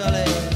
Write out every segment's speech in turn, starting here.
Tú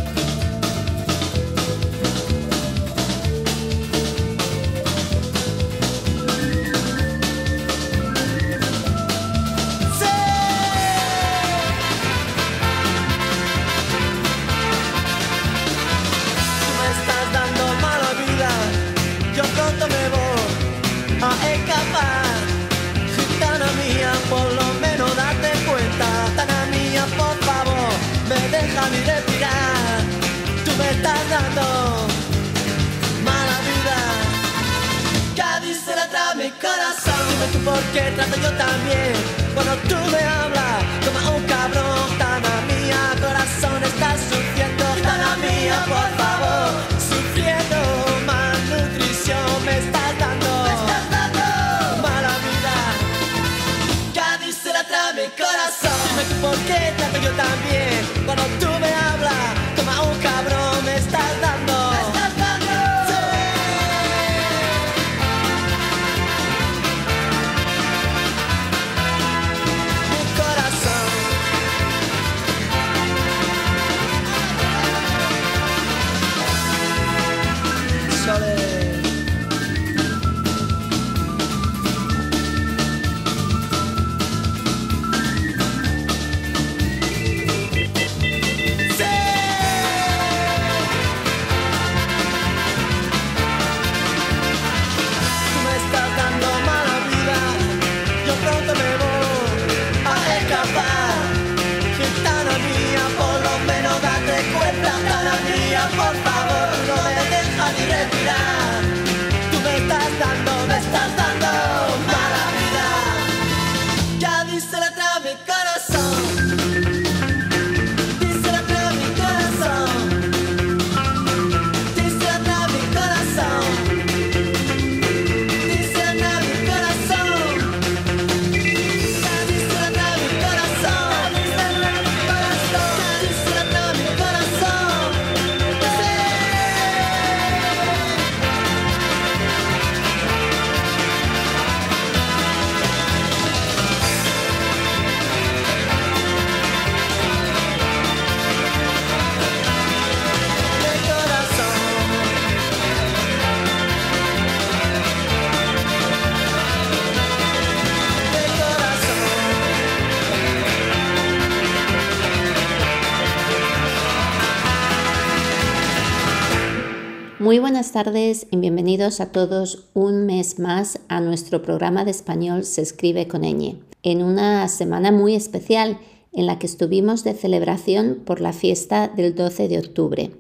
tardes y bienvenidos a todos un mes más a nuestro programa de español Se escribe con ñ, en una semana muy especial en la que estuvimos de celebración por la fiesta del 12 de octubre.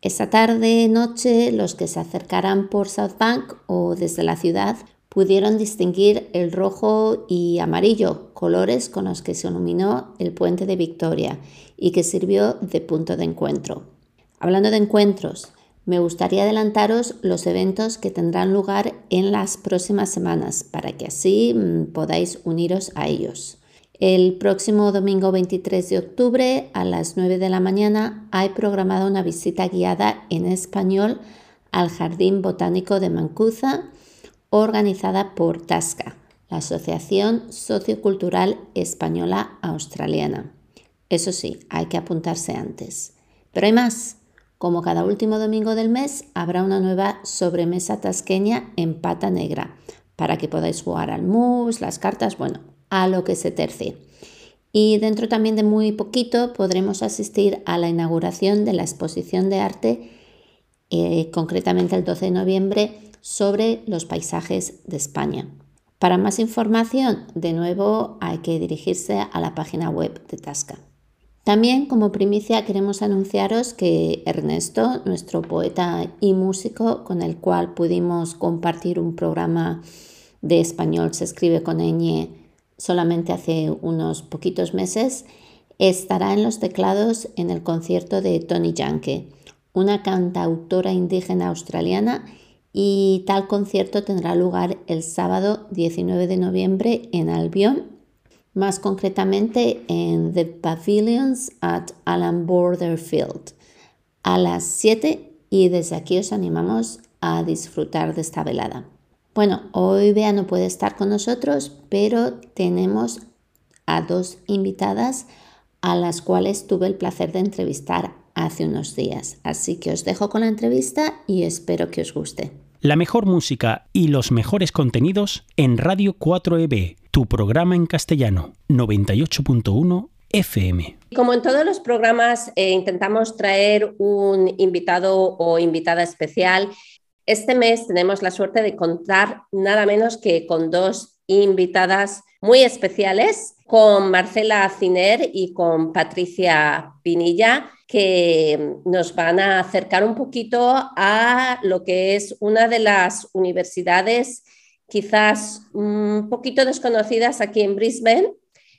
Esa tarde noche los que se acercaran por South Bank o desde la ciudad pudieron distinguir el rojo y amarillo, colores con los que se iluminó el puente de Victoria y que sirvió de punto de encuentro. Hablando de encuentros, me gustaría adelantaros los eventos que tendrán lugar en las próximas semanas para que así mm, podáis uniros a ellos. El próximo domingo 23 de octubre a las 9 de la mañana hay programada una visita guiada en español al Jardín Botánico de Mancuza organizada por TASCA, la Asociación Sociocultural Española Australiana. Eso sí, hay que apuntarse antes. Pero hay más. Como cada último domingo del mes, habrá una nueva sobremesa tasqueña en pata negra para que podáis jugar al mus, las cartas, bueno, a lo que se tercie. Y dentro también de muy poquito podremos asistir a la inauguración de la exposición de arte, eh, concretamente el 12 de noviembre, sobre los paisajes de España. Para más información, de nuevo hay que dirigirse a la página web de Tasca. También como primicia queremos anunciaros que Ernesto, nuestro poeta y músico con el cual pudimos compartir un programa de español se escribe con ñ solamente hace unos poquitos meses, Estará en los teclados en el concierto de Tony Yankee, una cantautora indígena australiana y tal concierto tendrá lugar el sábado 19 de noviembre en Albion, más concretamente en The Pavilions at Alan Border Field a las 7 y desde aquí os animamos a disfrutar de esta velada. Bueno, hoy Bea no puede estar con nosotros, pero tenemos a dos invitadas a las cuales tuve el placer de entrevistar hace unos días. Así que os dejo con la entrevista y espero que os guste. La mejor música y los mejores contenidos en Radio 4EB, tu programa en castellano, 98.1 FM. Como en todos los programas, eh, intentamos traer un invitado o invitada especial. Este mes tenemos la suerte de contar nada menos que con dos invitadas muy especiales, con Marcela Ciner y con Patricia Pinilla que nos van a acercar un poquito a lo que es una de las universidades quizás un poquito desconocidas aquí en Brisbane.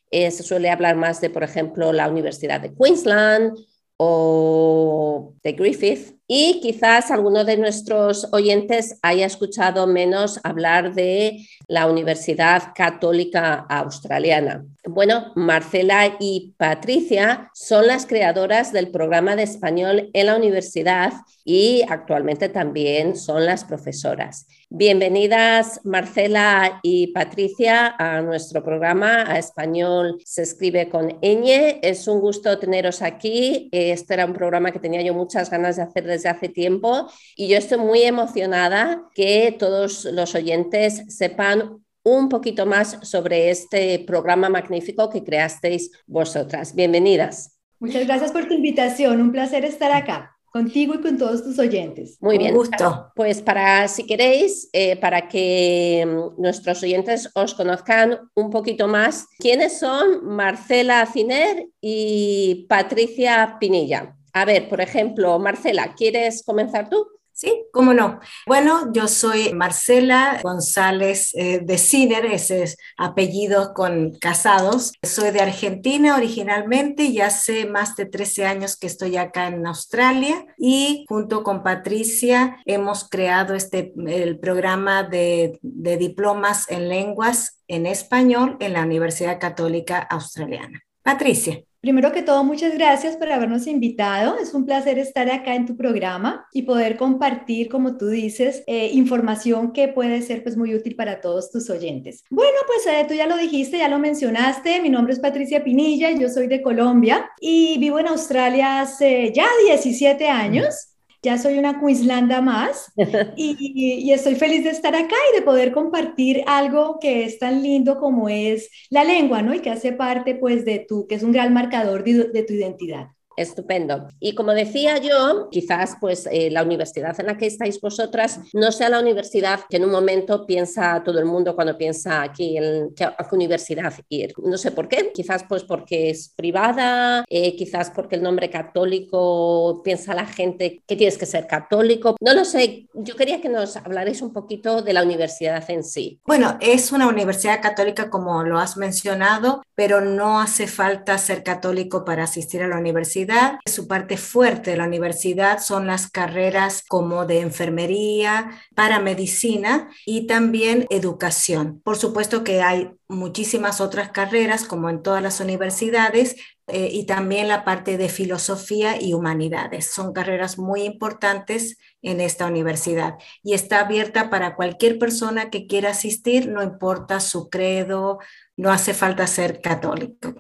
Eh, se suele hablar más de, por ejemplo, la Universidad de Queensland o de Griffith. Y quizás alguno de nuestros oyentes haya escuchado menos hablar de la Universidad Católica Australiana. Bueno, Marcela y Patricia son las creadoras del programa de español en la universidad y actualmente también son las profesoras. Bienvenidas Marcela y Patricia a nuestro programa a español se escribe con ñ. Es un gusto teneros aquí. Este era un programa que tenía yo muchas ganas de hacer desde hace tiempo y yo estoy muy emocionada que todos los oyentes sepan un poquito más sobre este programa magnífico que creasteis vosotras. Bienvenidas. Muchas gracias por tu invitación, un placer estar acá contigo y con todos tus oyentes. Muy bien. gusto. Pues para, si queréis, eh, para que mm, nuestros oyentes os conozcan un poquito más, ¿quiénes son Marcela Ciner y Patricia Pinilla? A ver, por ejemplo, Marcela, ¿quieres comenzar tú? Sí, cómo no. Bueno, yo soy Marcela González eh, de Ciner, ese es apellido con casados. Soy de Argentina originalmente y hace más de 13 años que estoy acá en Australia y junto con Patricia hemos creado este, el programa de, de diplomas en lenguas en español en la Universidad Católica Australiana. Patricia. Primero que todo, muchas gracias por habernos invitado. Es un placer estar acá en tu programa y poder compartir, como tú dices, eh, información que puede ser pues muy útil para todos tus oyentes. Bueno, pues eh, tú ya lo dijiste, ya lo mencionaste. Mi nombre es Patricia Pinilla, yo soy de Colombia y vivo en Australia hace ya 17 años ya soy una Queenslanda más y, estoy feliz de estar acá y de poder compartir algo que es tan lindo como es la lengua, ¿no? Y que hace parte, pues, de tu, que es un gran marcador de tu identidad. Estupendo. Y como decía yo, quizás pues eh, la universidad en la que estáis vosotras no sea la universidad que en un momento piensa todo el mundo cuando piensa aquí en qué universidad ir. No sé por qué, quizás pues porque es privada, eh, quizás porque el nombre católico piensa la gente que tienes que ser católico. No lo sé, yo quería que nos hablarais un poquito de la universidad en sí. Bueno, es una universidad católica como lo has mencionado, pero no hace falta ser católico para asistir a la universidad su parte fuerte de la universidad son las carreras como de enfermería, para medicina y también educación. Por supuesto que hay muchísimas otras carreras como en todas las universidades eh, y también la parte de filosofía y humanidades. Son carreras muy importantes en esta universidad y está abierta para cualquier persona que quiera asistir, no importa su credo, no hace falta ser católico.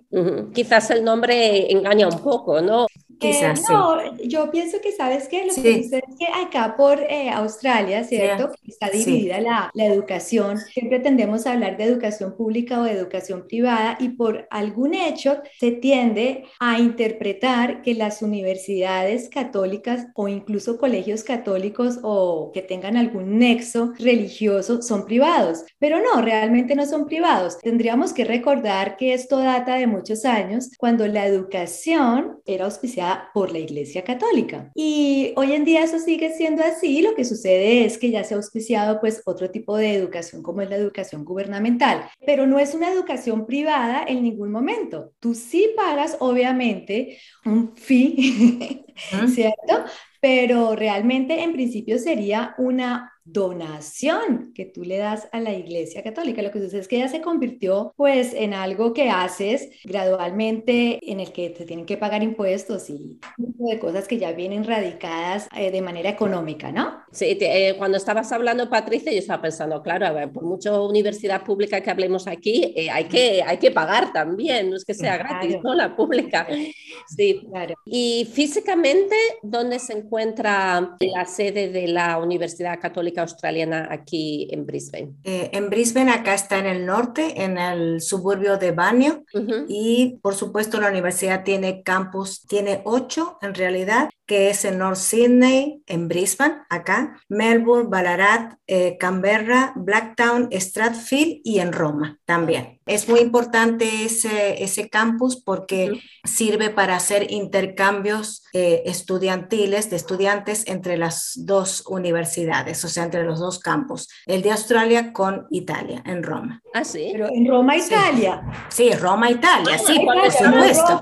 Quizás el nombre engaña un poco, ¿no? Quizás, eh, no, yo pienso que sabes que lo que sucede es que acá por eh, Australia, ¿cierto? Está dividida la, la, educación. Siempre tendemos a hablar de educación pública o de educación privada y por algún hecho se tiende a interpretar que las universidades católicas o incluso colegios católicos o que tengan algún nexo religioso son privados. Pero no, realmente no son privados. Tendríamos que recordar que esto data de muchos años, cuando la educación era auspiciada por la Iglesia Católica. Y hoy en día eso sigue siendo así. Lo que sucede es que ya se ha auspiciado pues otro tipo de educación como es la educación gubernamental, pero no es una educación privada en ningún momento. Tú sí pagas obviamente un fee, ¿cierto? Pero realmente en principio sería una donación que tú le das a la Iglesia Católica. Lo que sucede es que ella se convirtió pues en algo que haces gradualmente en el que te tienen que pagar impuestos y de cosas que ya vienen radicadas eh, de manera económica, ¿no? Sí, eh, cuando estabas hablando, Patricia, yo estaba pensando, claro, a ver, por mucha universidad pública que hablemos aquí, eh, hay, que, hay que pagar también, no es que sea gratis, ¿no? La pública. Sí, claro. Y físicamente, ¿dónde se encuentra la sede de la Universidad Católica? Australiana aquí en Brisbane? Eh, en Brisbane, acá está en el norte, en el suburbio de Banio. Y por supuesto, la universidad tiene campus, tiene ocho en realidad, que es en North Sydney, en Brisbane, acá, Melbourne, Ballarat, eh, Canberra, Blacktown, Stratfield y en Roma también. Es muy importante ese, ese campus porque sirve para hacer intercambios eh, estudiantiles de estudiantes entre las dos universidades, o sea, entre los dos campus, el de Australia con Italia, en Roma. Ah, sí. Pero en Roma, Italia. Sí, Roma, Italia, sí, por supuesto.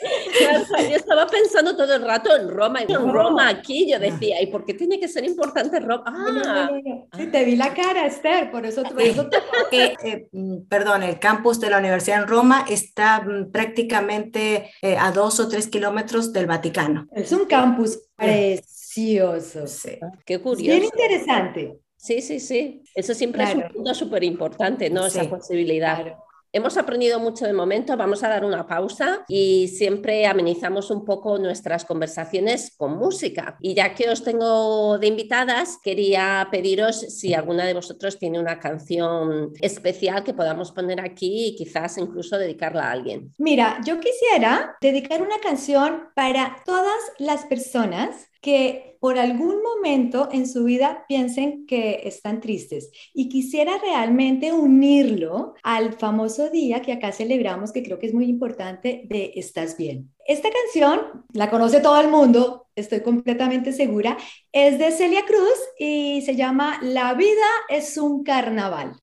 Yo estaba pensando todo el rato en Roma, en Roma aquí, yo decía, ¿y por qué tiene que ser importante Roma? Ah, sí, te vi la cara, Esther, por eso, te... eh, mm, perdón, el campus de la Universidad en Roma está mm, prácticamente eh, a dos o tres kilómetros del Vaticano. Es un campus precioso. Sí. Qué curioso. Bien interesante. Sí, sí, sí. Eso siempre es un punto súper importante, ¿no? Esa posibilidad. Hemos aprendido mucho de momento, vamos a dar una pausa y siempre amenizamos un poco nuestras conversaciones con música. Y ya que os tengo de invitadas, quería pediros si alguna de vosotros tiene una canción especial que podamos poner aquí y quizás incluso dedicarla a alguien. Mira, yo quisiera dedicar una canción para todas las personas que por algún momento en su vida piensen que están tristes y quisiera realmente unirlo al famoso día que acá celebramos, que creo que es muy importante, de Estás bien. Esta canción la conoce todo el mundo, estoy completamente segura, es de Celia Cruz y se llama La vida es un carnaval.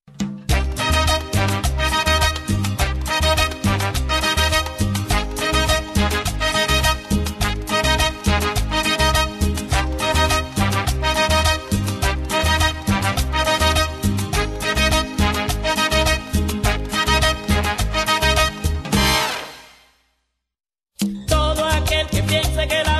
sé que la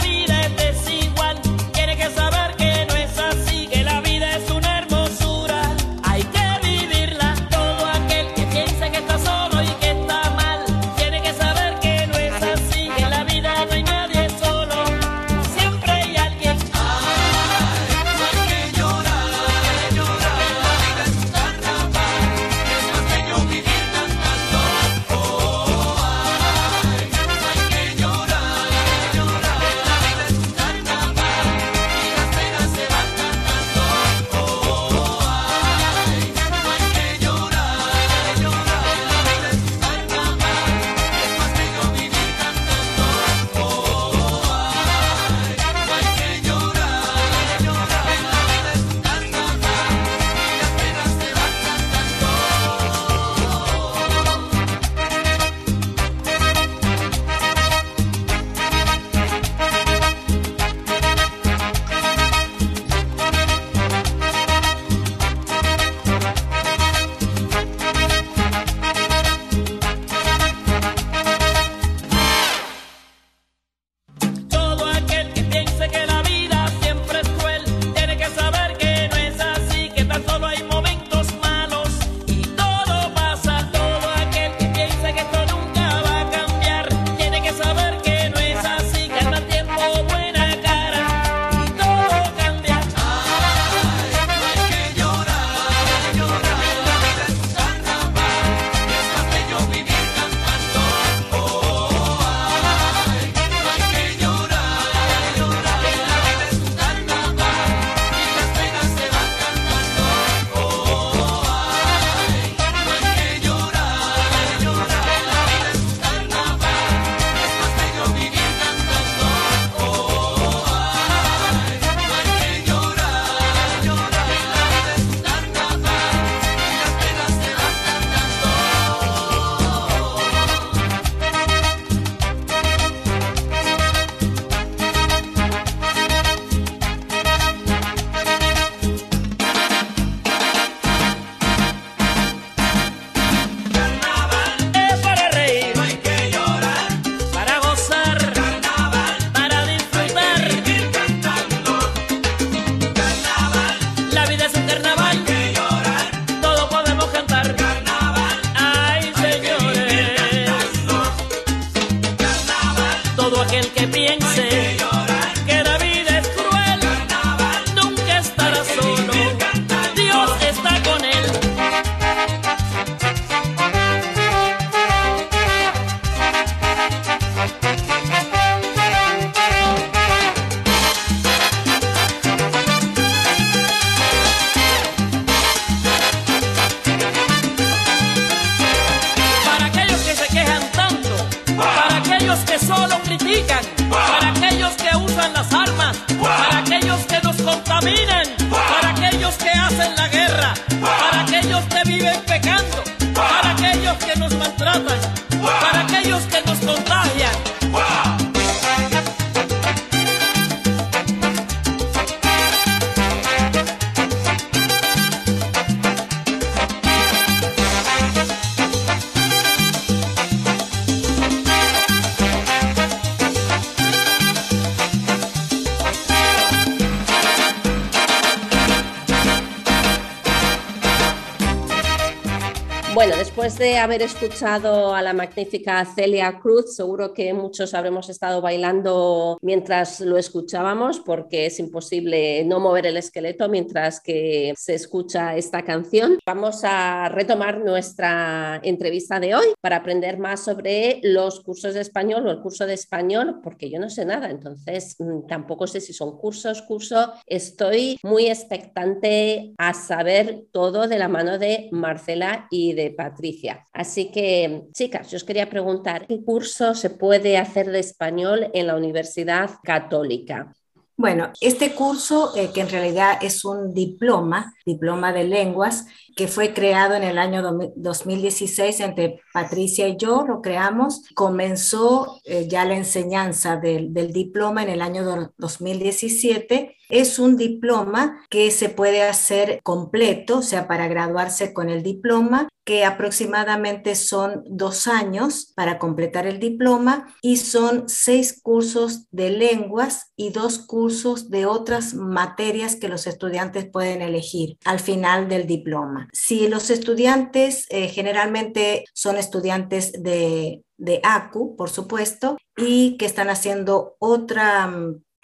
Bueno, después de haber escuchado a la magnífica Celia Cruz, seguro que muchos habremos estado bailando mientras lo escuchábamos, porque es imposible no mover el esqueleto mientras que se escucha esta canción. Vamos a retomar nuestra entrevista de hoy para aprender más sobre los cursos de español o el curso de español, porque yo no sé nada, entonces mm, tampoco sé si son cursos, curso. Estoy muy expectante a saber todo de la mano de Marcela y de Patricia. Así que, chicas, yo os quería preguntar, ¿qué curso se puede hacer de español en la Universidad Católica? Bueno, este curso, eh, que en realidad es un diploma, diploma de lenguas, que fue creado en el año do- 2016 entre Patricia y yo, lo creamos. Comenzó eh, ya la enseñanza del, diploma en el año do- 2017. Es un diploma que se puede hacer completo, o sea, para graduarse con el diploma, que aproximadamente son dos años para completar el diploma y son seis cursos de lenguas y dos cursos de otras materias que los estudiantes pueden elegir al final del diploma. Si los estudiantes eh, generalmente son estudiantes de, de ACU, por supuesto, y que están haciendo otra...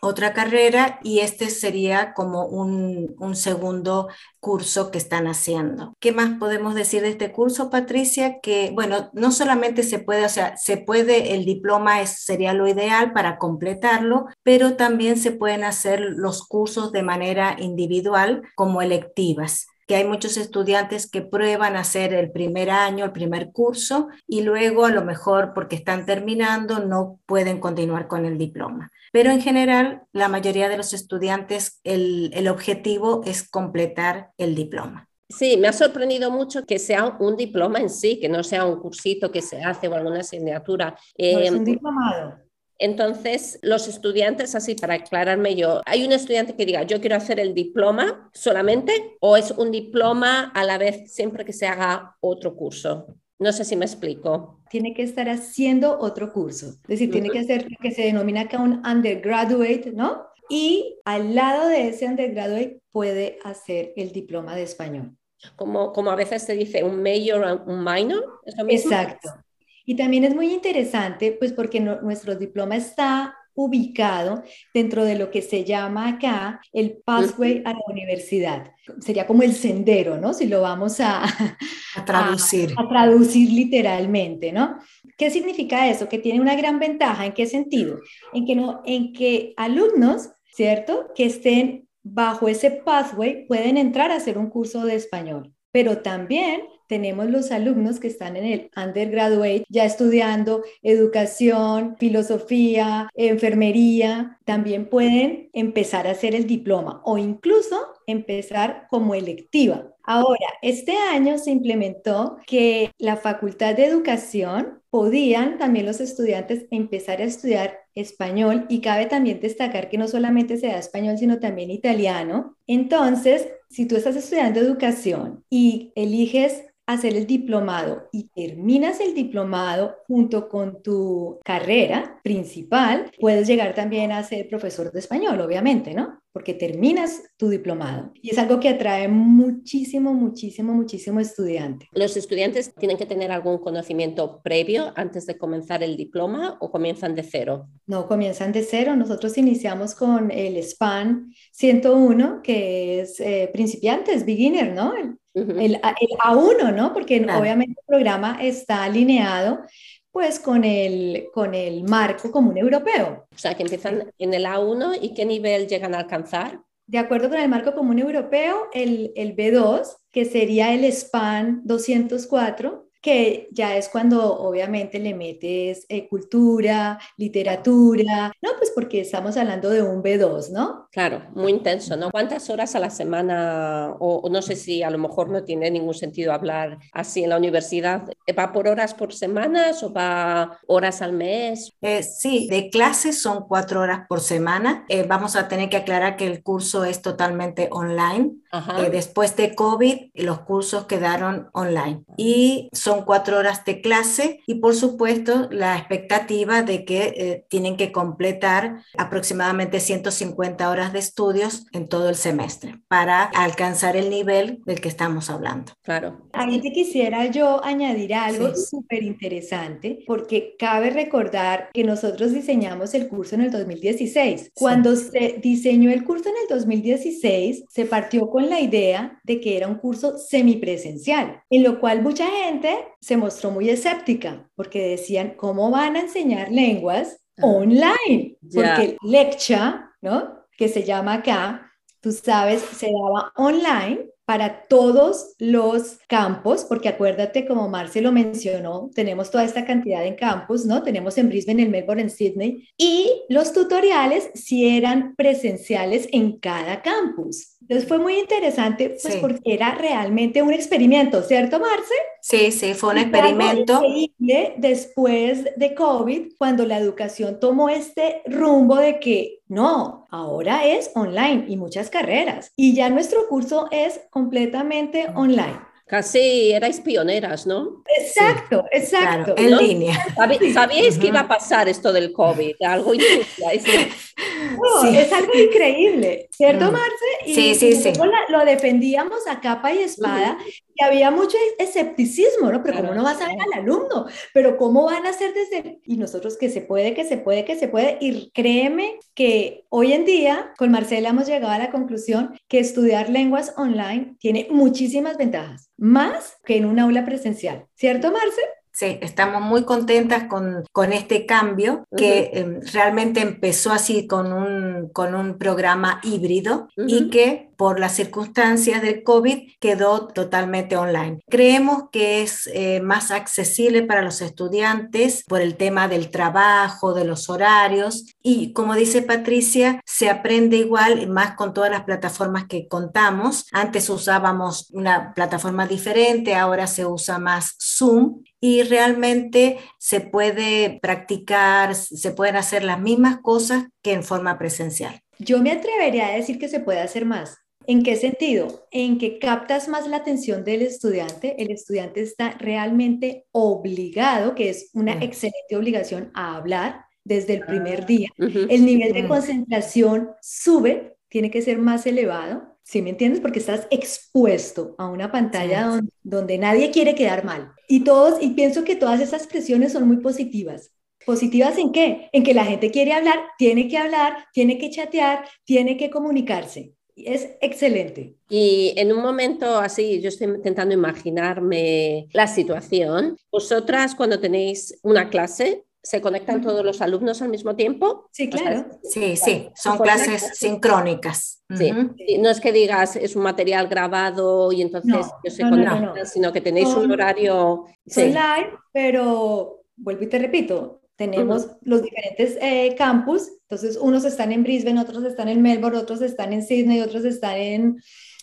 otra carrera y este sería como un, un segundo curso que están haciendo. ¿Qué más podemos decir de este curso, Patricia? Que, bueno, no solamente se puede, o sea, se puede, el diploma es, sería lo ideal para completarlo, pero también se pueden hacer los cursos de manera individual como electivas que hay muchos estudiantes que prueban hacer el primer año, el primer curso, y luego a lo mejor porque están terminando no pueden continuar con el diploma. Pero en general, la mayoría de los estudiantes, el, el objetivo es completar el diploma. Sí, me ha sorprendido mucho que sea un diploma en sí, que no sea un cursito que se hace o alguna asignatura. No, es Eh, un diplomado. Entonces, los estudiantes, así para aclararme yo, ¿hay un estudiante que diga, yo quiero hacer el diploma solamente o es un diploma a la vez siempre que se haga otro curso? No sé si me explico. Tiene que estar haciendo otro curso. Es decir, tiene que hacer lo que se denomina acá un undergraduate, ¿no? Y al lado de ese undergraduate puede hacer el diploma de español. Como, como a veces se dice un major, un minor. ¿es lo mismo? Exacto. Y también es muy interesante, pues porque no- nuestro diploma está ubicado dentro de lo que se llama acá el pathway a la universidad. Sería como el sendero, ¿no? Si lo vamos a, A traducir. a traducir literalmente, ¿no? ¿Qué significa eso? Que tiene una gran ventaja. ¿En qué sentido? En que, no, en que alumnos, ¿cierto? Que estén bajo ese pathway pueden entrar a hacer un curso de español, pero también tenemos los alumnos que están en el undergraduate ya estudiando educación, filosofía, enfermería, también pueden empezar a hacer el diploma o incluso empezar como electiva. Ahora, este año se implementó que la Facultad de Educación podían también los estudiantes empezar a estudiar español y cabe también destacar que no solamente se da español, sino también italiano. Entonces, si tú estás estudiando educación y eliges hacer el diplomado y terminas el diplomado junto con tu carrera principal, puedes llegar también a ser profesor de español, obviamente, ¿no? porque terminas tu diplomado. Y es algo que atrae muchísimo, muchísimo, muchísimo estudiante. ¿Los estudiantes tienen que tener algún conocimiento previo antes de comenzar el diploma o comienzan de cero? No, comienzan de cero. Nosotros iniciamos con el SPAN 101, que es eh, principiantes, beginner, ¿no? El, el, A1, ¿no? Porque obviamente el programa está alineado pues con el, con el marco común europeo. O sea, que empiezan en el A1 y qué nivel llegan a alcanzar. De acuerdo con el marco común europeo, el, el B2, que sería el SPAN 204, que ya es cuando obviamente le metes eh, cultura, literatura, ¿no? Pues porque estamos hablando de un B2, ¿no? Claro, muy intenso, ¿no? ¿Cuántas horas a la semana? O, no sé si a lo mejor no tiene ningún sentido hablar así en la universidad. ¿Va por horas por semanas o va horas al mes? Eh, sí, de clases son cuatro horas por semana. Eh, vamos a tener que aclarar que el curso es totalmente online. Después de COVID, los cursos quedaron online y son cuatro horas de clase y por supuesto la expectativa de que eh, tienen que completar aproximadamente 150 horas de estudios en todo el semestre para alcanzar el nivel del que estamos hablando. Claro. Ahí te quisiera yo añadir algo súper interesante porque cabe recordar que nosotros diseñamos el curso en el 2016. Cuando se diseñó el curso en el 2016, se partió con la idea de que era un curso semipresencial, en lo cual mucha gente se mostró muy escéptica porque decían, ¿cómo van a enseñar lenguas online? Porque leccha, ¿no? Que se llama acá, tú sabes, se daba online para todos los campos, porque acuérdate, como Marce lo mencionó, tenemos toda esta cantidad en campus, ¿no? Tenemos en Brisbane, en Melbourne, en Sydney, y los tutoriales si eran presenciales en cada campus. Entonces fue muy interesante, pues porque era realmente un experimento, ¿cierto, Marce? Sí, sí, fue un experimento. Increíble después de COVID, cuando la educación tomó este rumbo de que no, ahora es online y muchas carreras. Y ya nuestro curso es completamente online. Casi erais pioneras, ¿no? Exacto, exacto. en línea. ¿Sabíais que iba a pasar esto del COVID? Algo Es algo increíble, ¿cierto, Marce? Y sí, sí, sí. lo defendíamos a capa y espada y había mucho escepticismo, ¿no? Pero ¿cómo no vas a ver al alumno? Pero ¿cómo van a hacer desde...? Y nosotros que se puede, que se puede, que se puede. Y créeme que hoy en día con Marcela hemos llegado a la conclusión que estudiar lenguas online tiene muchísimas ventajas, más que en un aula presencial. ¿Cierto, Marce? Sí, estamos muy contentas con, con este cambio que em, realmente empezó así con un, con un programa híbrido y que por las circunstancias del COVID quedó totalmente online. Creemos que es eh, más accesible para los estudiantes por el tema del trabajo, de los horarios y como dice Patricia, se aprende igual más con todas las plataformas que contamos. Antes usábamos una plataforma diferente, ahora se usa más Zoom y realmente se puede practicar, se pueden hacer las mismas cosas que en forma presencial. Yo me atrevería a decir que se puede hacer más. ¿En qué sentido? En que captas más la atención del estudiante. El estudiante está realmente obligado, que es una excelente obligación, a hablar desde el primer ah, día. El nivel de concentración sube, tiene que ser más elevado ¿Sí me entiendes? Porque estás expuesto a una pantalla donde, nadie quiere quedar mal. Y todos, y pienso que todas esas presiones son muy positivas. ¿Positivas en qué? En que la gente quiere hablar, tiene que hablar, tiene que chatear, tiene que comunicarse. Es excelente. Y en un momento así, yo estoy intentando imaginarme la situación. Vosotras cuando tenéis una clase, ¿Se conectan todos los alumnos al mismo tiempo? Sí, claro. sí, sí, son clases sincrónicas. Sí. no es que digas es un material grabado y entonces se conectan, sino que tenéis un horario. Son live, pero vuelvo y te repito, tenemos los diferentes eh, campus, entonces unos están en Brisbane, otros están en Melbourne, otros están en Sydney, otros están en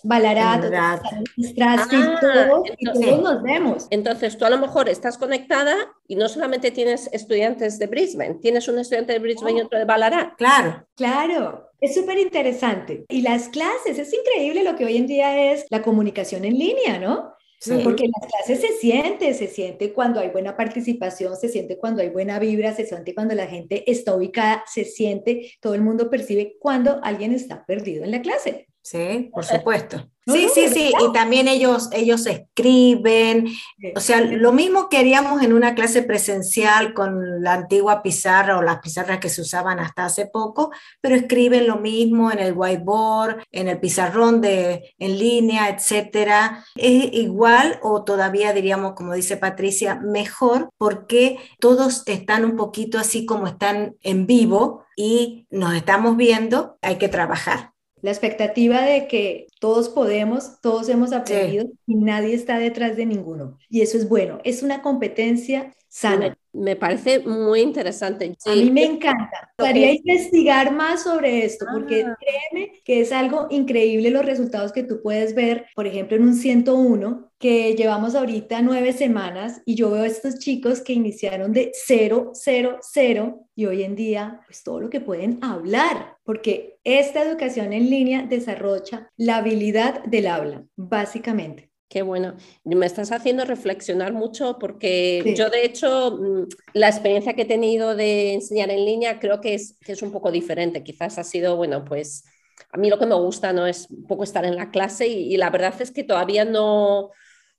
Ballarat, ah, todos, y todos nos vemos. Entonces tú a lo mejor estás conectada y no solamente tienes estudiantes de Brisbane, tienes un estudiante de Brisbane y otro de Ballarat. Claro. Claro, es súper interesante. Y las clases, es increíble lo que hoy en día es la comunicación en línea, ¿no? Porque en las clases se siente, se siente cuando hay buena participación, se siente cuando hay buena vibra, se siente cuando la gente está ubicada, se siente, todo el mundo percibe cuando alguien está perdido en la clase. Sí, por supuesto. Sí, sí, sí, y también ellos, ellos escriben, o sea, lo mismo que haríamos en una clase presencial con la antigua pizarra o las pizarras que se usaban hasta hace poco, pero escriben lo mismo en el whiteboard, en el pizarrón de, en línea, etcétera. Es igual o todavía diríamos, como dice Patricia, mejor porque todos están un poquito así como están en vivo y nos estamos viendo, hay que trabajar. La expectativa de que todos podemos, todos hemos aprendido y nadie está detrás de ninguno. Y eso es bueno, es una competencia sana. Me, parece muy interesante. A mí me encanta. Me gustaría investigar más sobre esto, porque ah. créeme que es algo increíble los resultados que tú puedes ver, por ejemplo, en un 101, que llevamos ahorita nueve semanas y yo veo a estos chicos que iniciaron de 0, 0, 0 y hoy en día, pues todo lo que pueden hablar, porque esta educación en línea desarrolla la habilidad del habla, básicamente. Qué bueno. Me estás haciendo reflexionar mucho porque yo, de hecho, mm, la experiencia que he tenido de enseñar en línea creo que es, que es un poco diferente. Quizás ha sido, bueno, pues a mí lo que me gusta no es un poco estar en la clase y, la verdad es que todavía no,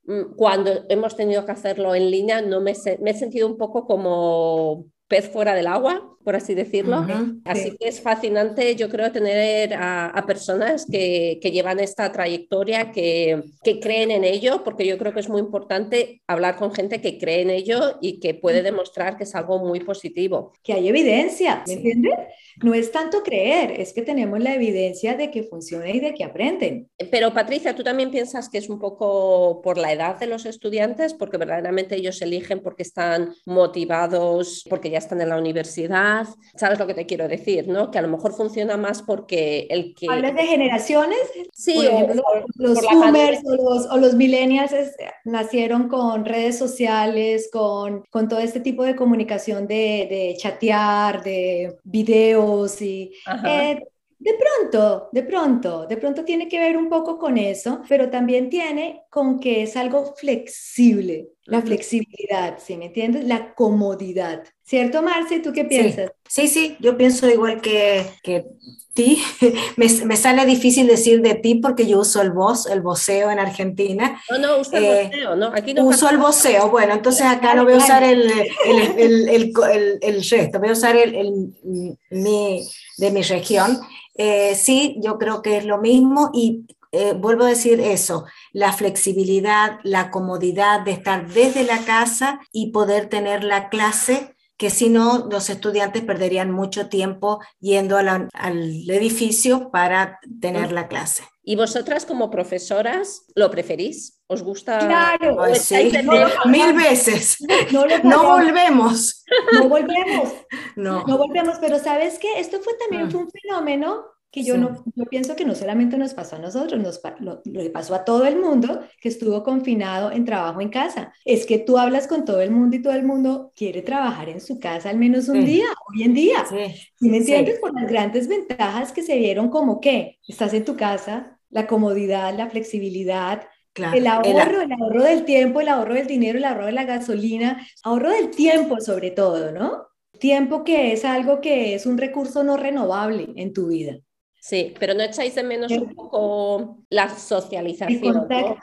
mm, cuando hemos tenido que hacerlo en línea, no me, me he sentido un poco como pez fuera del agua, por así decirlo. así que es fascinante, yo creo, tener a, personas que, llevan esta trayectoria, que, que, creen en ello, porque yo creo que es muy importante hablar con gente que cree en ello y que puede demostrar que es algo muy positivo. Que hay evidencia, ¿me entiendes? No es tanto creer, es que tenemos la evidencia de que funciona y de que aprenden. Pero Patricia, ¿tú también piensas que es un poco por la edad de los estudiantes? Porque verdaderamente ellos eligen porque están motivados, porque ya están en la universidad, ¿sabes lo que te quiero decir? ¿no? Que a lo mejor funciona más porque el que... ¿Hablas de generaciones? Sí, los boomers o los, millennials nacieron con redes sociales, con, con todo este tipo de comunicación de, de chatear, de y... Eh, de pronto, de pronto, de pronto tiene que ver un poco con eso, pero también tiene con que es algo flexible, la flexibilidad, ¿sí me entiendes? La comodidad. ¿Cierto, Marce? ¿Tú qué piensas? Sí, sí, yo pienso igual que, que ti. me, me, sale difícil decir de ti porque yo uso el voz, el voceo en Argentina. No, no, uso el eh, voceo, ¿no? Aquí no uso el voceo, bueno, entonces acá no voy a usar el, el, el, el, el resto, voy a usar el, mi, de mi región. Eh, sí, yo creo que es lo mismo y eh, vuelvo a decir eso, la flexibilidad, la comodidad de estar desde la casa y poder tener la clase que si no, los estudiantes perderían mucho tiempo yendo al edificio para tener la clase. ¿Y vosotras como profesoras lo preferís? ¿Os gusta? Claro, mil veces. No, volvemos. No volvemos. No. no volvemos, pero ¿sabes qué? Esto fue también fue un fenómeno que yo, no, yo pienso que no solamente nos pasó a nosotros, nos, lo, le pasó a todo el mundo que estuvo confinado en trabajo en casa. Es que tú hablas con todo el mundo y todo el mundo quiere trabajar en su casa al menos un día, hoy en día. Sí. me entiendes? Por las grandes ventajas que se vieron como que estás en tu casa, la comodidad, la flexibilidad, el ahorro, el... ahorro del tiempo, el ahorro del dinero, el ahorro de la gasolina, ahorro del tiempo sobre todo, ¿no? Tiempo que es algo que es un recurso no renovable en tu vida. Sí, pero no echáis de menos un poco la socialización. ¿no?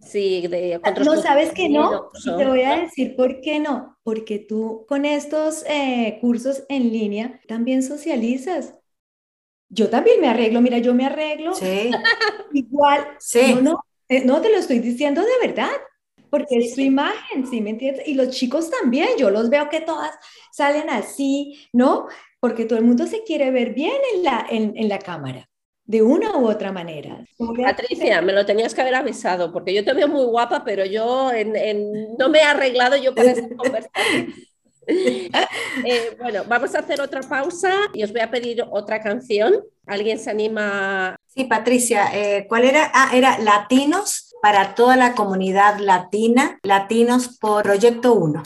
Sí, de No, sabes que no. te voy a decir por qué no. Porque tú con estos eh, cursos en línea también socializas. Yo también me arreglo, mira, yo me arreglo. Sí. Igual. Sí. No, no, eh, no te lo estoy diciendo de verdad porque es su imagen, ¿sí me entiendes? Y los chicos también, yo los veo que todas salen así, ¿no? Porque todo el mundo se quiere ver bien en la, en, la cámara de una u otra manera. Patricia, me lo tenías que haber avisado, porque yo te veo muy guapa, pero yo no me he arreglado yo para esta conversación. Eh, bueno, vamos a hacer otra pausa y os voy a pedir otra canción. ¿Alguien se anima? Sí, Patricia, eh, ¿cuál era? Ah, era Latinos para toda la comunidad latina, Latinos por Proyecto 1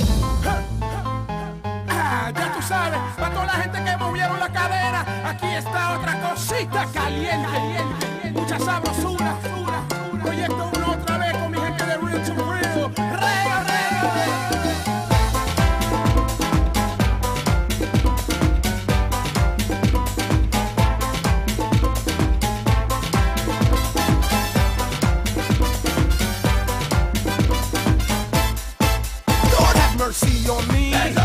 sabes, para toda la otra cosita caliente, mucha sabrosura, proyecto uno otra vez con mi gente de real to real. Reo. Lord have mercy on me.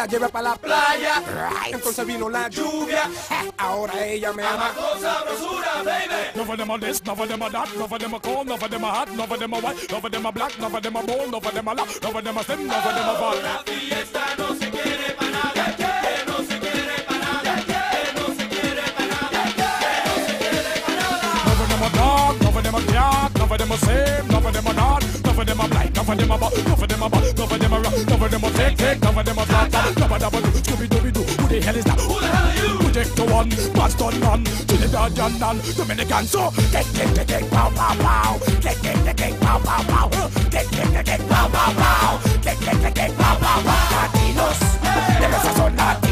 La llevé para la playa, entonces vino la lluvia, ahora ella me ama. None of them are this, none of them are that, none of them are cold, none of them are hot, none of them are white, none of them are black, none of them are bold, none of them are loud, none of them are thin, none of them are fat. Them are dark, none of them are dark, none of them are same, none of them are not, none of them are black, none of them are bad, none of them are Cover them up, take, take, cover them up, that, that, cover them up, Scooby Dooby Who the hell is that? Who the hell are you? Project one, Boston man, Trinidadian man, Dominican. So, take, take, take, take, pow, pow, pow. Take, take, take, take, pow, pow, pow. Take, take, take, take, pow, pow, pow. Take, take, take, take, pow, pow, pow. Latinos, hey. the rest so naughty.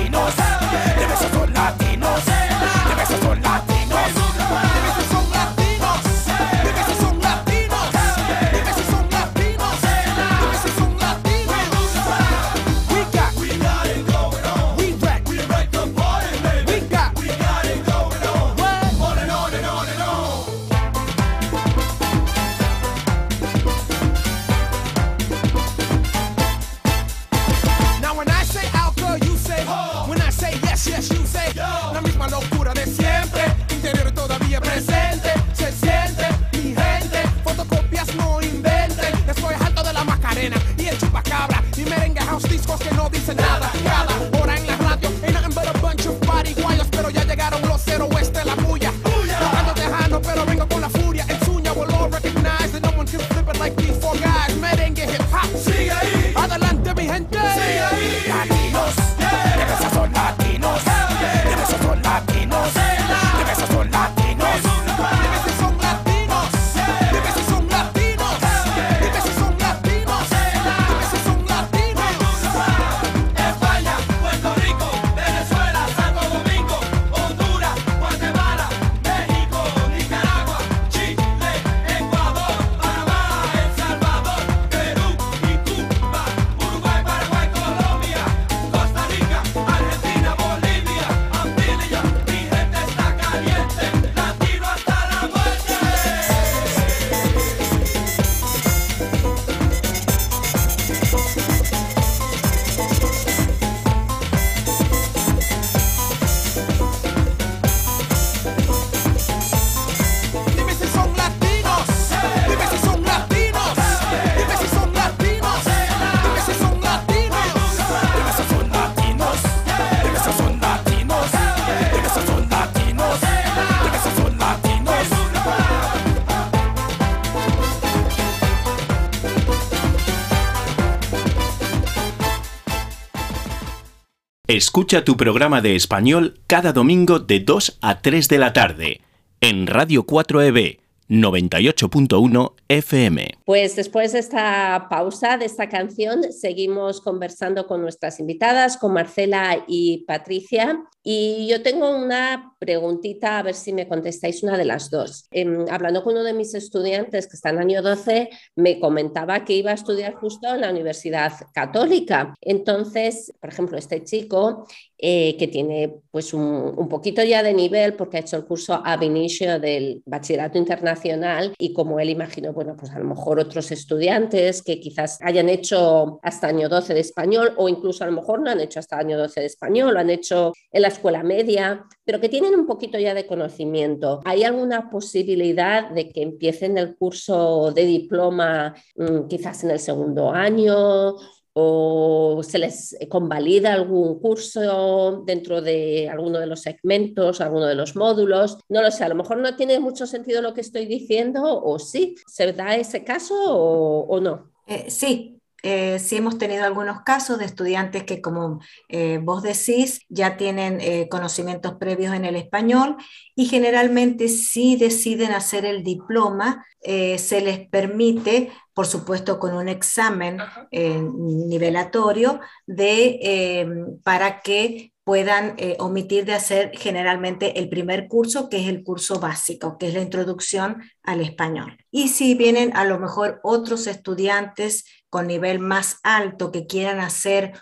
Escucha tu programa de español cada domingo de 2 a 3 de la tarde en Radio 4EB 98.1 FM. Pues después de esta pausa de esta canción, seguimos conversando con nuestras invitadas, con Marcela y Patricia. Y yo tengo una preguntita, a ver si me contestáis una de las dos. Em, hablando con uno de mis estudiantes que está en año 12, me comentaba que iba a estudiar justo en la Universidad Católica. Entonces, por ejemplo, este chico eh, que tiene pues un, un, poquito ya de nivel porque ha hecho el curso ab initio del bachillerato internacional y como él imaginó, bueno, pues a lo mejor otros estudiantes que quizás hayan hecho hasta año 12 de español o incluso a lo mejor no han hecho hasta año 12 de español, lo han hecho en la escuela media, pero que tienen un poquito ya de conocimiento. ¿Hay alguna posibilidad de que empiecen el curso de diploma mmm, quizás en el segundo año? o se les convalida algún curso dentro de alguno de los segmentos, alguno de los módulos. No lo sé, a lo mejor no tiene mucho sentido lo que estoy diciendo o sí, ¿se da ese caso o, o no? Eh, sí, eh, sí hemos tenido algunos casos de estudiantes que, como eh, vos decís, ya tienen eh, conocimientos previos en el español y generalmente si deciden hacer el diploma, eh, se les permite, por supuesto con un examen nivelatorio, de, para que puedan eh, omitir de hacer generalmente el primer curso, que es el curso básico, que es la introducción al español. Y si vienen a lo mejor otros estudiantes con nivel más alto que quieran hacer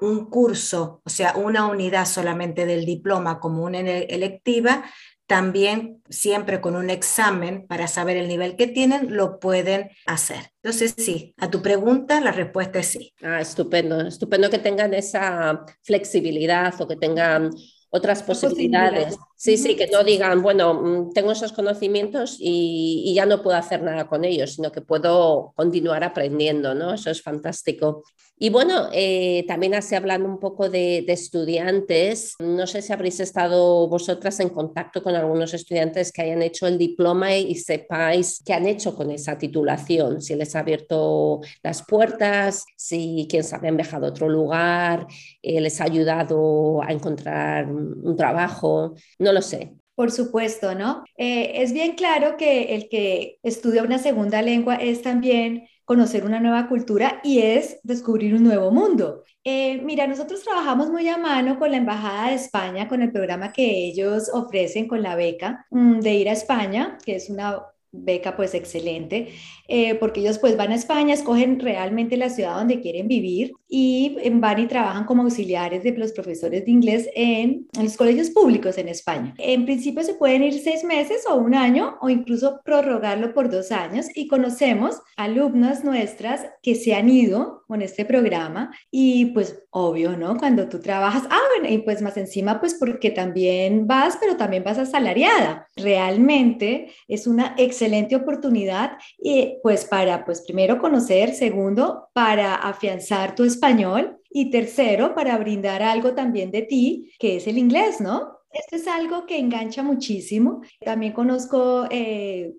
un curso, o sea, una unidad solamente del diploma como una electiva, también siempre con un examen para saber el nivel que tienen, lo pueden hacer. Entonces, sí, a tu pregunta la respuesta es sí. Ah, estupendo, estupendo que tengan esa flexibilidad o que tengan otras posibilidades. Sí, sí, que no digan, bueno, mm, tengo esos conocimientos y, y, ya no puedo hacer nada con ellos, sino que puedo continuar aprendiendo, ¿no? Eso es fantástico. Y bueno, eh, también así hablando un poco de, de, estudiantes, no sé si habréis estado vosotras en contacto con algunos estudiantes que hayan hecho el diploma y, y sepáis qué han hecho con esa titulación, si les ha abierto las puertas, si quién sabe han viajado a otro lugar, eh, les ha ayudado a encontrar un trabajo no lo sé. Por supuesto, ¿no? Eh, es bien claro que el que estudia una segunda lengua es también conocer una nueva cultura y es descubrir un nuevo mundo. Eh, mira, nosotros trabajamos muy a mano con la Embajada de España, con el programa que ellos ofrecen con la beca mm, de ir a España, que es una beca pues excelente, eh, porque ellos pues van a España, escogen realmente la ciudad donde quieren vivir y van y trabajan como auxiliares de los profesores de inglés en, en, los colegios públicos en España. En principio se pueden ir seis meses o un año o incluso prorrogarlo por dos años y conocemos alumnas nuestras que se han ido con este programa y pues obvio, ¿no? Cuando tú trabajas, ah, bueno, y pues más encima pues porque también vas, pero también vas asalariada. Realmente es una excelente oportunidad y pues para pues primero conocer, segundo para afianzar tu español y tercero, para brindar algo también de ti, que es el inglés, ¿no? Esto es algo que engancha muchísimo. También conozco eh,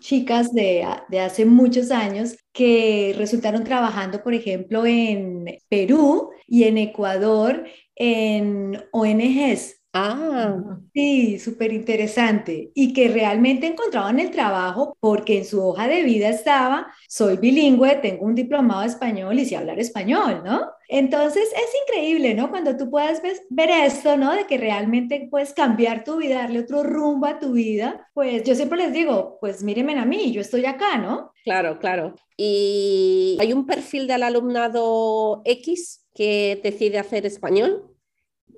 chicas de, de, hace muchos años que resultaron trabajando, por ejemplo, en Perú y en Ecuador en ONGs Ah, sí, súper interesante. Y que realmente encontraban el trabajo porque en su hoja de vida estaba, soy bilingüe, tengo un diplomado de español y sé hablar español, ¿no? Entonces es increíble, ¿no? Cuando tú puedes ver esto, ¿no? De que realmente puedes cambiar tu vida, darle otro rumbo a tu vida, pues yo siempre les digo, pues mírenme a mí, yo estoy acá, ¿no? Claro, claro. ¿Y hay un perfil del alumnado X que decide hacer español?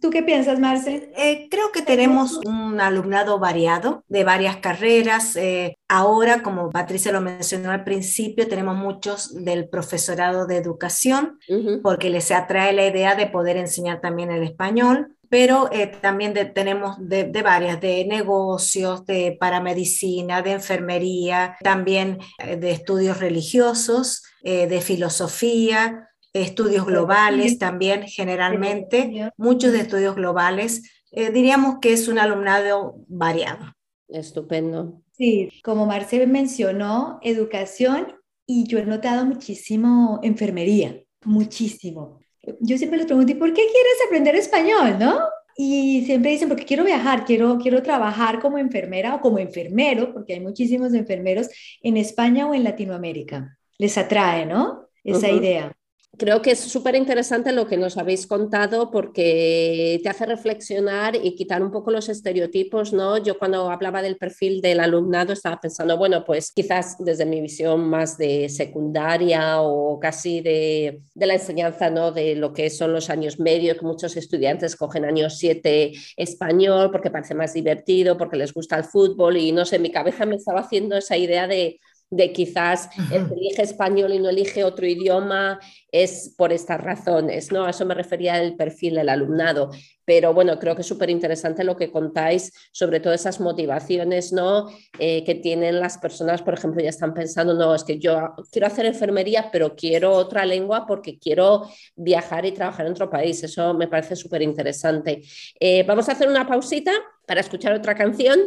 ¿Tú qué piensas, Marce? Eh, creo que tenemos un alumnado variado de varias carreras. Eh, ahora, como Patricia lo mencionó al principio, tenemos muchos del profesorado de educación, uh -huh. porque les atrae la idea de poder enseñar también el español pero eh, también de, tenemos de, de, varias, de negocios, de paramedicina, de enfermería, también eh, de estudios religiosos, eh, de filosofía, estudios globales también generalmente, muchos de estudios globales. Eh, diríamos que es un alumnado variado. Estupendo. Sí, como Marce mencionó, educación y yo he notado muchísimo enfermería, muchísimo. Yo siempre les pregunto, ¿y por qué quieres aprender español, no? Y siempre dicen, porque quiero viajar, quiero, quiero trabajar como enfermera o como enfermero, porque hay muchísimos enfermeros en España o en Latinoamérica. Les atrae, ¿no? Esa uh -huh. idea. Creo que es súper interesante lo que nos habéis contado porque te hace reflexionar y quitar un poco los estereotipos, ¿no? Yo cuando hablaba del perfil del alumnado estaba pensando, bueno, pues quizás desde mi visión más de secundaria o casi de, la enseñanza, ¿no? De lo que son los años medios, que muchos estudiantes cogen años 7 español porque parece más divertido, porque les gusta el fútbol y no sé, mi cabeza me estaba haciendo esa idea de de quizás el que elige español y no elige otro idioma es por estas razones, ¿no? A eso me refería el perfil del alumnado. Pero bueno, creo que es súper interesante lo que contáis sobre todas esas motivaciones, ¿no? Eh, que tienen las personas, por ejemplo, ya están pensando, no, es que yo quiero hacer enfermería, pero quiero otra lengua porque quiero viajar y trabajar en otro país. Eso me parece súper interesante. Eh, vamos a hacer una pausita para escuchar otra canción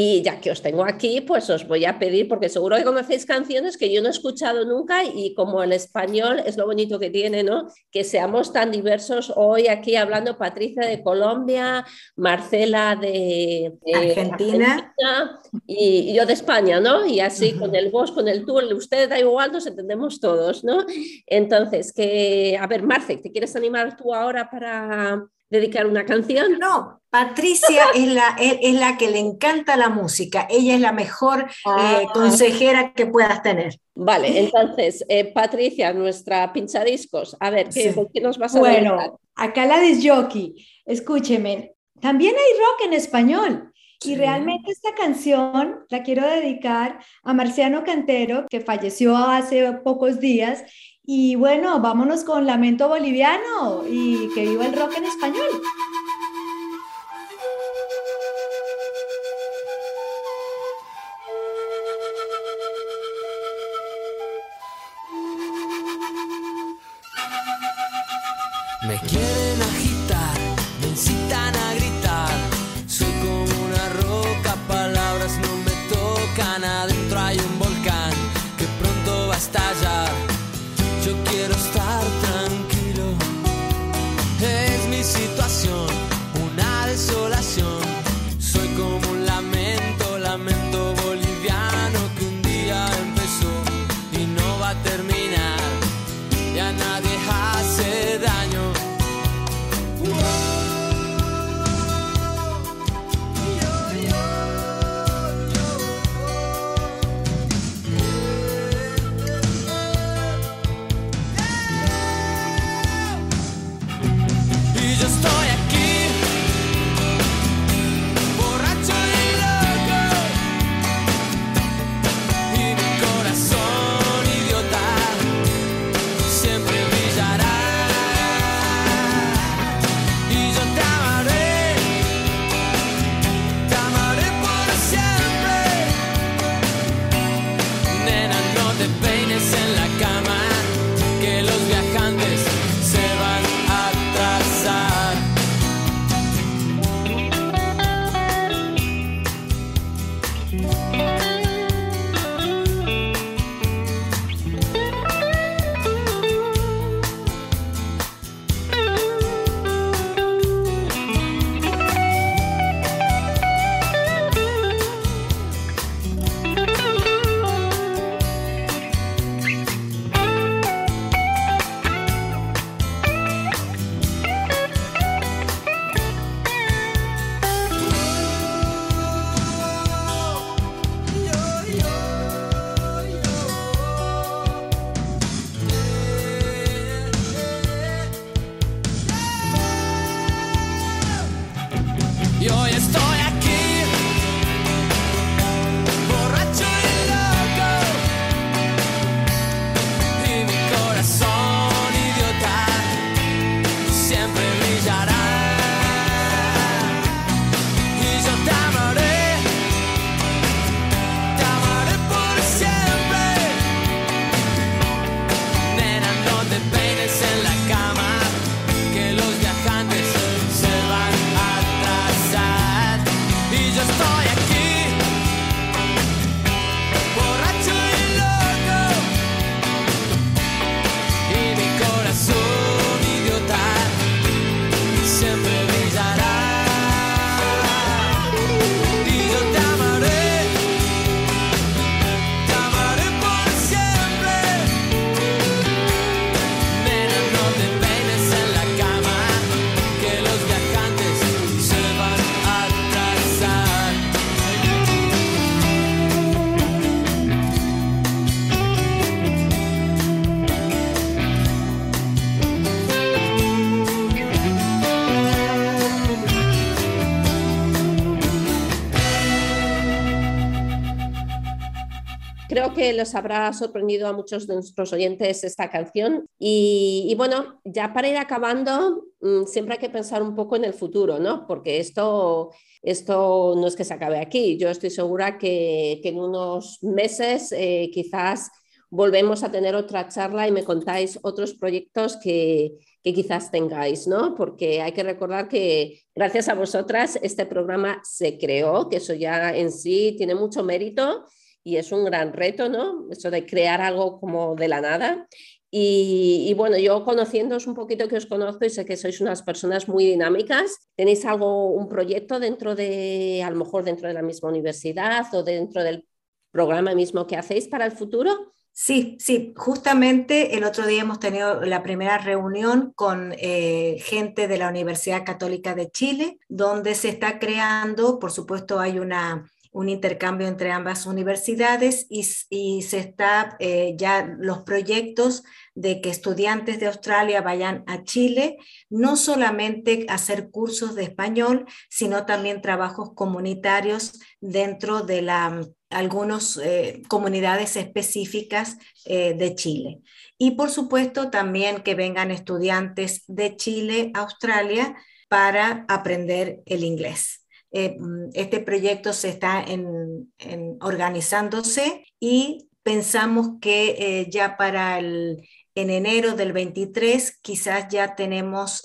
y ya que os tengo aquí, pues os voy a pedir, porque seguro que conocéis canciones que yo no he escuchado nunca y como el español es lo bonito que tiene, ¿no? Que seamos tan diversos hoy aquí hablando Patricia de Colombia, Marcela de, Argentina. y, yo de España, ¿no? Y así con el vos, con el tú, usted da igual, nos entendemos todos, ¿no? Entonces, que, a ver, Marce, ¿te quieres animar tú ahora para dedicar una canción? No, Patricia es, la, es, la que le encanta la música. Ella es la mejor eh, Ah. consejera que puedas tener. Vale, entonces, eh, Patricia, nuestra pinchadiscos, a ver, ¿qué, Sí. qué nos vas a? Bueno, acá la disjockey, escúcheme, también hay rock en español. Y realmente esta canción la quiero dedicar a Marciano Cantero, que falleció hace pocos días. Y bueno, vámonos con Lamento Boliviano y que viva el rock en español. Les habrá sorprendido a muchos de nuestros oyentes esta canción. Y, bueno, ya para ir acabando, mm, siempre hay que pensar un poco en el futuro, ¿no? Porque esto, esto no es que se acabe aquí. Yo estoy segura que, que en unos meses eh, quizás volvemos a tener otra charla y me contáis otros proyectos que, que quizás tengáis, ¿no? Porque hay que recordar que gracias a vosotras este programa se creó, que eso ya en sí tiene mucho mérito y es un gran reto, ¿no? Eso de crear algo como de la nada. Y, bueno, yo conociéndoos un poquito que os conozco y sé que sois unas personas muy dinámicas, ¿tenéis algo, un proyecto dentro de, a lo mejor dentro de la misma universidad o dentro del programa mismo que hacéis para el futuro? Sí, sí, justamente el otro día hemos tenido la primera reunión con eh, gente de la Universidad Católica de Chile, donde se está creando, por supuesto hay una, un intercambio entre ambas universidades y, se está eh, ya los proyectos de que estudiantes de Australia vayan a Chile, no solamente a hacer cursos de español, sino también trabajos comunitarios dentro de la algunas eh, comunidades específicas eh, de Chile. Y por supuesto también que vengan estudiantes de Chile, Australia, para aprender el inglés. Eh, este proyecto se está en, en organizándose y pensamos que ya para el, en enero del 23 quizás ya tenemos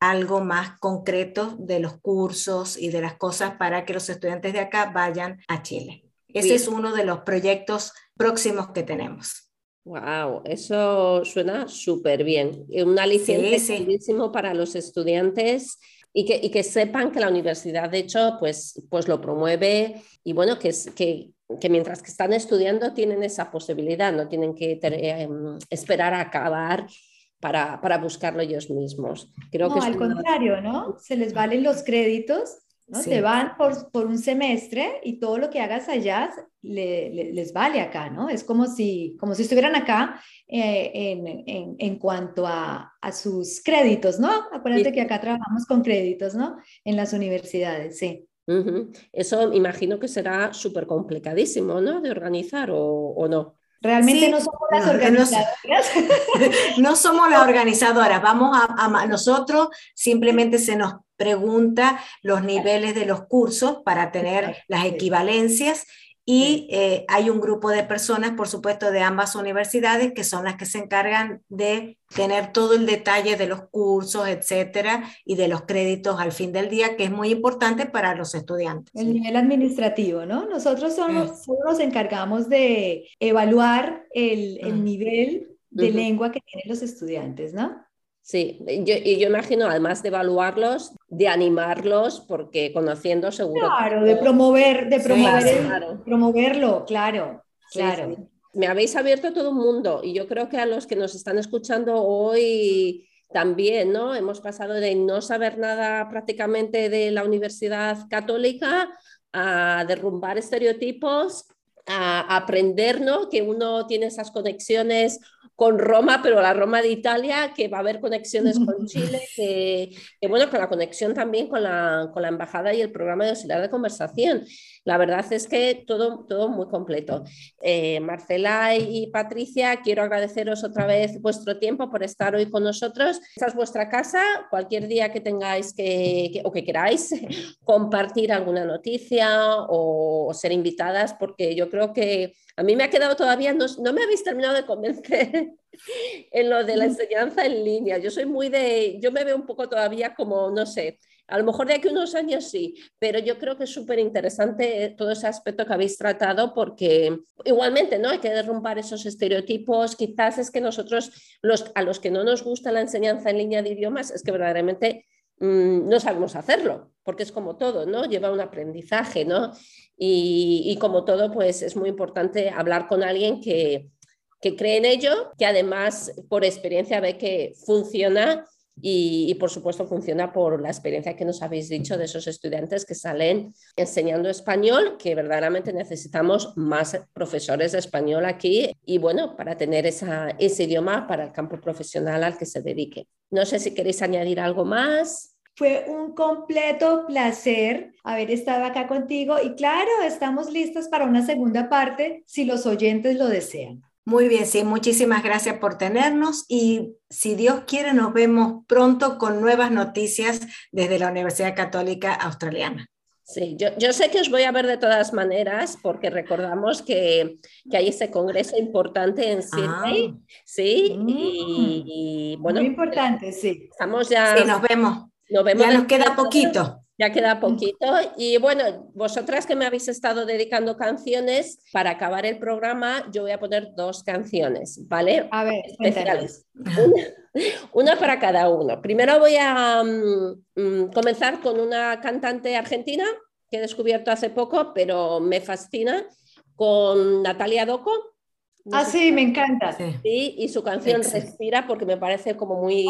algo más concreto de los cursos y de las cosas para que los estudiantes de acá vayan a Chile. Ese Bien. es uno de los proyectos próximos que tenemos. Wow, eso suena súper bien. Un aliciente sí, sí. para los estudiantes y que, y que, sepan que la universidad, de hecho, pues, pues lo promueve y bueno, que, que, que mientras que están estudiando tienen esa posibilidad, no tienen que eh, esperar a acabar para, para, buscarlo ellos mismos. Creo no, que al una... contrario, ¿no? Se les valen los créditos ¿no? Sí. Te van por, por, un semestre y todo lo que hagas allá le, le, les vale acá, ¿no? Es como si, como si estuvieran acá eh, en, en, en, cuanto a, a, sus créditos, ¿no? Acuérdate sí. que acá trabajamos con créditos, ¿no? En las universidades, sí. Uh -huh. Eso imagino que será súper complicadísimo, ¿no? De organizar o, o no. Realmente sí, no somos las organizadoras. No, no, somos las organizadoras. Vamos a, a, nosotros simplemente se nos pregunta los niveles de los cursos para tener las equivalencias y eh, hay un grupo de personas, por supuesto, de ambas universidades que son las que se encargan de tener todo el detalle de los cursos, etcétera, y de los créditos al fin del día, que es muy importante para los estudiantes. El nivel administrativo, ¿no? Nosotros somos, solo nos encargamos de evaluar el, el nivel de uh -huh. lengua que tienen los estudiantes, ¿no? Sí, yo, y yo imagino, además de evaluarlos, de animarlos, porque conociendo seguro. Claro, de promover, de promover sí, el, claro. promoverlo, claro, claro. Sí. Me habéis abierto todo un mundo y yo creo que a los que nos están escuchando hoy también, ¿no? Hemos pasado de no saber nada prácticamente de la Universidad Católica a derrumbar estereotipos, a aprender, ¿no? Que uno tiene esas conexiones con Roma, pero la Roma de Italia, que va a haber conexiones con Chile, que, que bueno, con la conexión también con la, con la embajada y el programa de auxiliar de conversación. La verdad es que todo, todo muy completo. Eh, Marcela y Patricia, quiero agradeceros otra vez vuestro tiempo por estar hoy con nosotros. Esta es vuestra casa, cualquier día que tengáis que, que o que queráis compartir alguna noticia o, o ser invitadas, porque yo creo que a mí me ha quedado todavía, no, no me habéis terminado de convencer en lo de la enseñanza en línea. Yo soy muy de, yo me veo un poco todavía como, no sé, a lo mejor de aquí unos años sí, pero yo creo que es súper interesante todo ese aspecto que habéis tratado porque igualmente, ¿no? Hay que derrumbar esos estereotipos. Quizás es que nosotros, los, a los que no nos gusta la enseñanza en línea de idiomas, es que verdaderamente mmm, no sabemos hacerlo, porque es como todo, ¿no? Lleva un aprendizaje, ¿no? Y, y, como todo, pues es muy importante hablar con alguien que, que cree en ello, que además por experiencia ve que funciona y, por supuesto funciona por la experiencia que nos habéis dicho de esos estudiantes que salen enseñando español, que verdaderamente necesitamos más profesores de español aquí y bueno, para tener ese idioma para el campo profesional al que se dedique. No sé si queréis añadir algo más. Fue un completo placer haber estado acá contigo y claro, estamos listas para una segunda parte si los oyentes lo desean. Muy bien, sí, muchísimas gracias por tenernos y si Dios quiere nos vemos pronto con nuevas noticias desde la Universidad Católica Australiana. Sí, yo, yo, sé que os voy a ver de todas maneras porque recordamos que, que hay ese congreso importante en Sydney, ah. sí, mm. y, y, bueno. Muy importante, sí. Estamos ya. Sí, nos vemos. Nos vemos ya nos queda poquito. Ya queda poquito. Y bueno, vosotras que me habéis estado dedicando canciones, para acabar el programa, yo voy a poner dos canciones, ¿vale? A ver, especiales. Una, una, para cada uno. Primero voy a um, comenzar con una cantante argentina que he descubierto hace poco, pero me fascina, con Natalia Doco. No ah, sí, me encanta. Sí, y su canción Excelente. Respira porque me parece como muy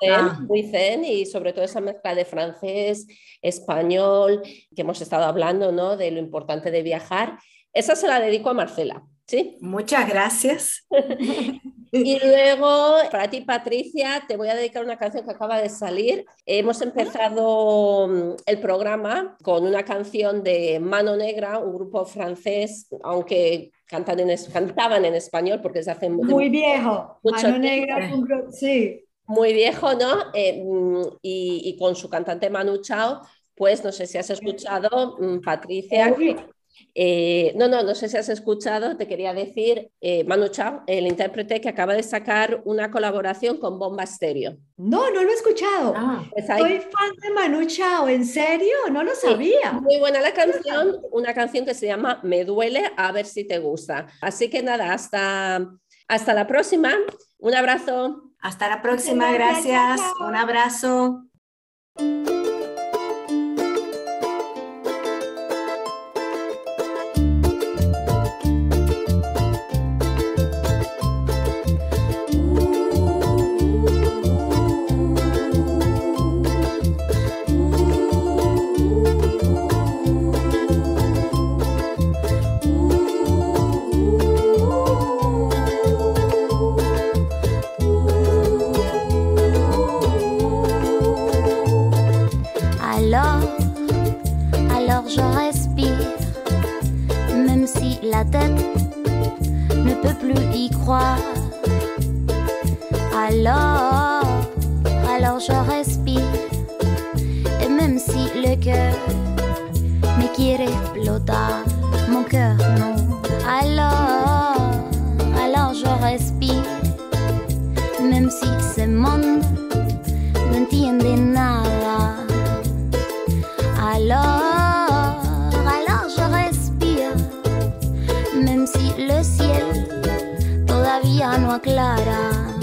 zen, ah. muy zen y sobre todo esa mezcla de francés, español, que hemos estado hablando, ¿no? De lo importante de viajar. Esa se la dedico a Marcela. ¿Sí? Muchas gracias. y luego, para ti, Patricia, te voy a dedicar una canción que acaba de salir. Hemos empezado mm, el programa con una canción de Mano Negra, un grupo francés, aunque cantan en, cantaban en español porque se hacen muy viejo. Mucho un grupo, sí. Muy viejo, ¿no? Eh, y, y, con su cantante Manu Chao, pues no sé si has escuchado, mm, Patricia, eh, no, no, no sé si has escuchado, te quería decir, eh, Manu Chao, el intérprete que acaba de sacar una colaboración con Bomba Stereo. No, no lo he escuchado. Ah, pues Soy fan de Manu Chao, ¿en serio? No lo sabía. Sí, muy buena la canción, una canción que se llama Me duele, a ver si te gusta. Así que nada, hasta, hasta la próxima. Un abrazo. Hasta la próxima, gracias. Un abrazo. Alors, alors je respire. Et même si le cœur me quiere explotar, mon cœur non. Alors, alors je respire. Même si ce monde n'entendait Clara.